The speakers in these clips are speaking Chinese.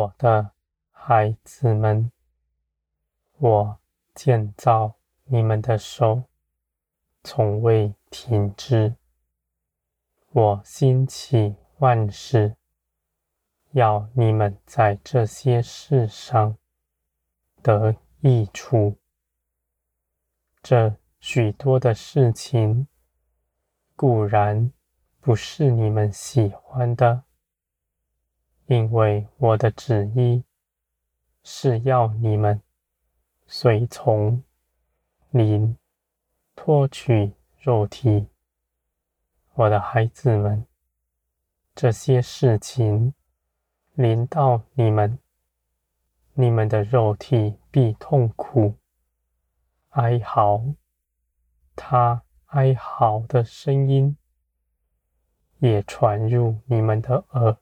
我的孩子们，我建造你们的手从未停止。我兴起万事，要你们在这些事上得益处。这许多的事情固然不是你们喜欢的。因为我的旨意是要你们随从灵脱去肉体，我的孩子们，这些事情临到你们，你们的肉体必痛苦、哀嚎，他哀嚎的声音也传入你们的耳。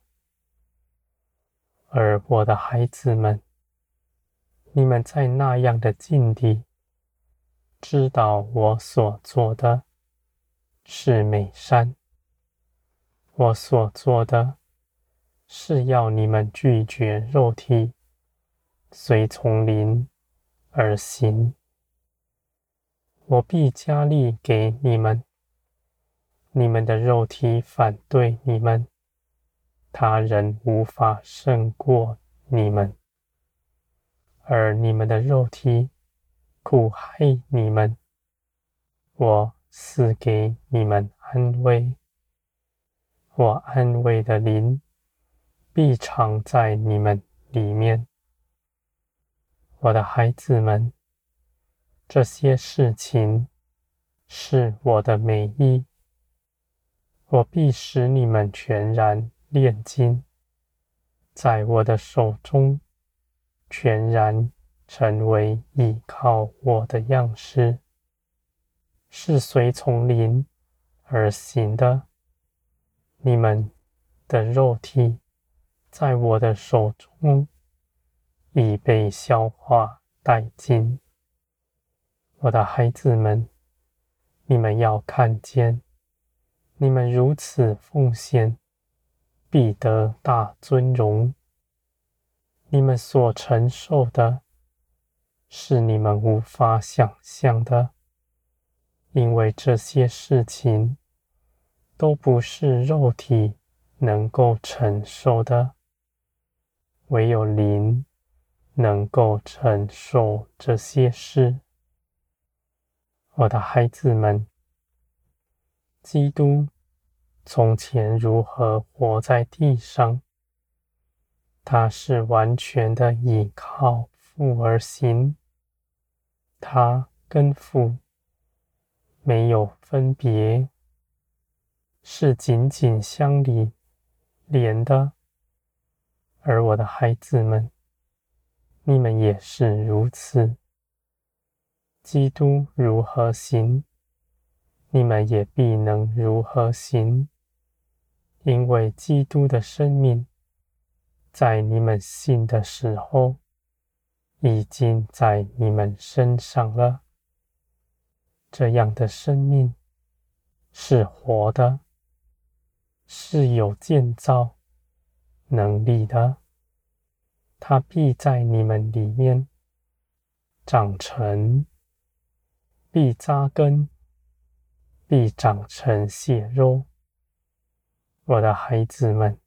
而我的孩子们，你们在那样的境地，知道我所做的是美善，我所做的是要你们拒绝肉体，随从灵而行。我必加力给你们，你们的肉体反对你们。他人无法胜过你们，而你们的肉体苦害你们。我赐给你们安慰，我安慰的灵必常在你们里面。我的孩子们，这些事情是我的美意，我必使你们全然。炼金，在我的手中，全然成为依靠我的样式，是随从灵而行的。你们的肉体在我的手中已被消化殆尽。我的孩子们，你们要看见，你们如此奉献。必得大尊荣。你们所承受的，是你们无法想象的，因为这些事情都不是肉体能够承受的，唯有灵能够承受这些事。我的孩子们，基督。从前如何活在地上？他是完全的倚靠父而行，他跟父没有分别，是紧紧相连连的。而我的孩子们，你们也是如此。基督如何行，你们也必能如何行。因为基督的生命在你们信的时候，已经在你们身上了。这样的生命是活的，是有建造能力的。它必在你们里面长成，必扎根，必长成血肉。我的孩子们，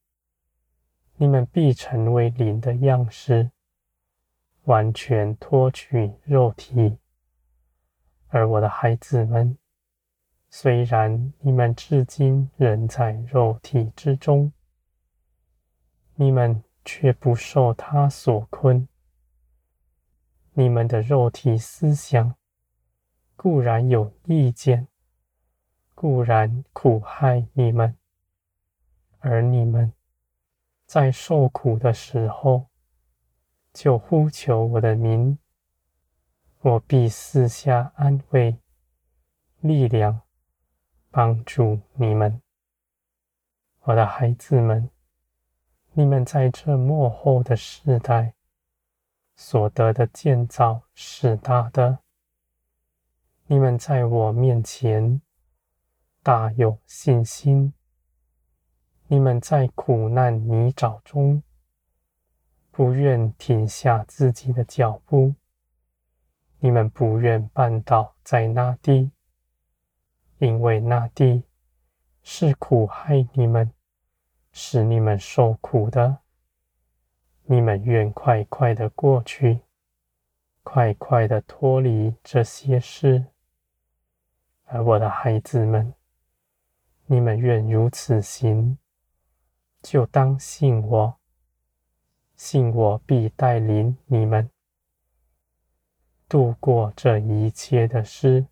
你们必成为灵的样式，完全脱去肉体。而我的孩子们，虽然你们至今仍在肉体之中，你们却不受他所困。你们的肉体思想固然有意见，固然苦害你们。而你们在受苦的时候，就呼求我的名，我必赐下安慰、力量，帮助你们。我的孩子们，你们在这末后的世代所得的建造是大的。你们在我面前大有信心。你们在苦难泥沼中，不愿停下自己的脚步，你们不愿绊倒在那地，因为那地是苦害你们，使你们受苦的。你们愿快快的过去，快快的脱离这些事。而我的孩子们，你们愿如此行，就当信我，信我必带领你们度过这一切的事，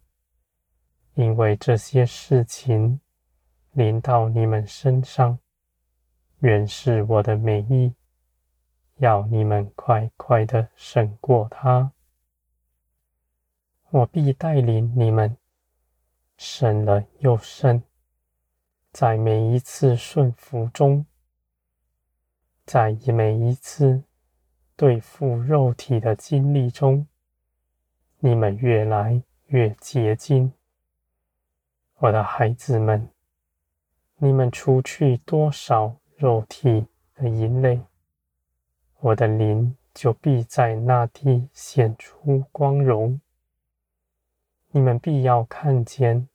因为这些事情临到你们身上，原是我的美意，要你们快快的胜过它。我必带领你们。胜了又胜，在每一次顺服中，在每一次对付肉体的经历中，你们越来越洁净。我的孩子们，你们除去多少肉体的营垒，我的灵就必在那地显出光荣。你们必要看见，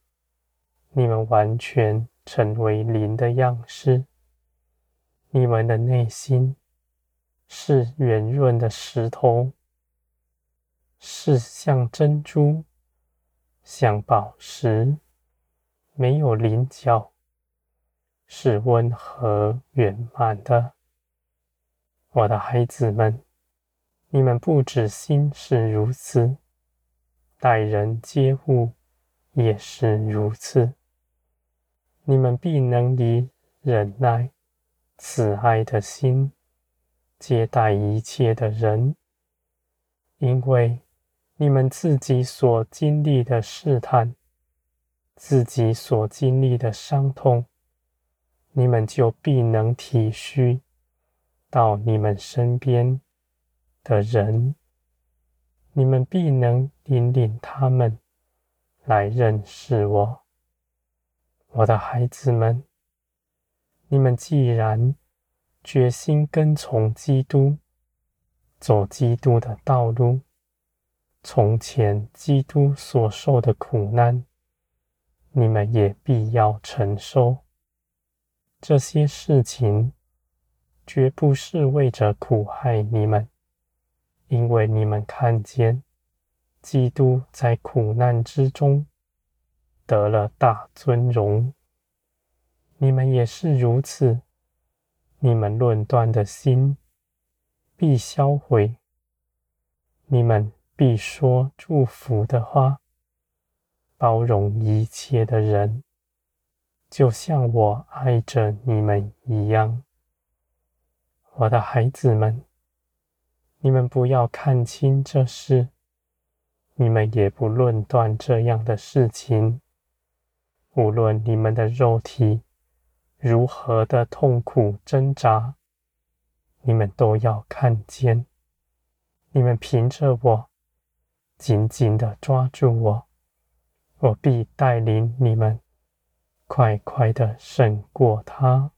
你们完全成为灵的样式。你们的内心是圆润的石头，是像珍珠、像宝石，没有棱角，是温和圆满的。我的孩子们，你们不止心是如此。待人接物也是如此。你们必能以忍耐、慈爱的心接待一切的人，因为你们自己所经历的试探，自己所经历的伤痛，你们就必能体恤到你们身边的人。你们必能引领他们来认识我，我的孩子们。你们既然决心跟从基督，走基督的道路，从前基督所受的苦难，你们也必要承受。这些事情绝不是为着苦害你们。因为你们看见基督在苦难之中得了大尊荣，你们也是如此。你们论断的心必销毁，你们必说祝福的话，包容一切的人，就像我爱着你们一样，我的孩子们。你们不要看轻这事，你们也不论断这样的事情。无论你们的肉体如何的痛苦挣扎，你们都要看见。你们凭着我，紧紧的抓住我，我必带领你们，快快的胜过他。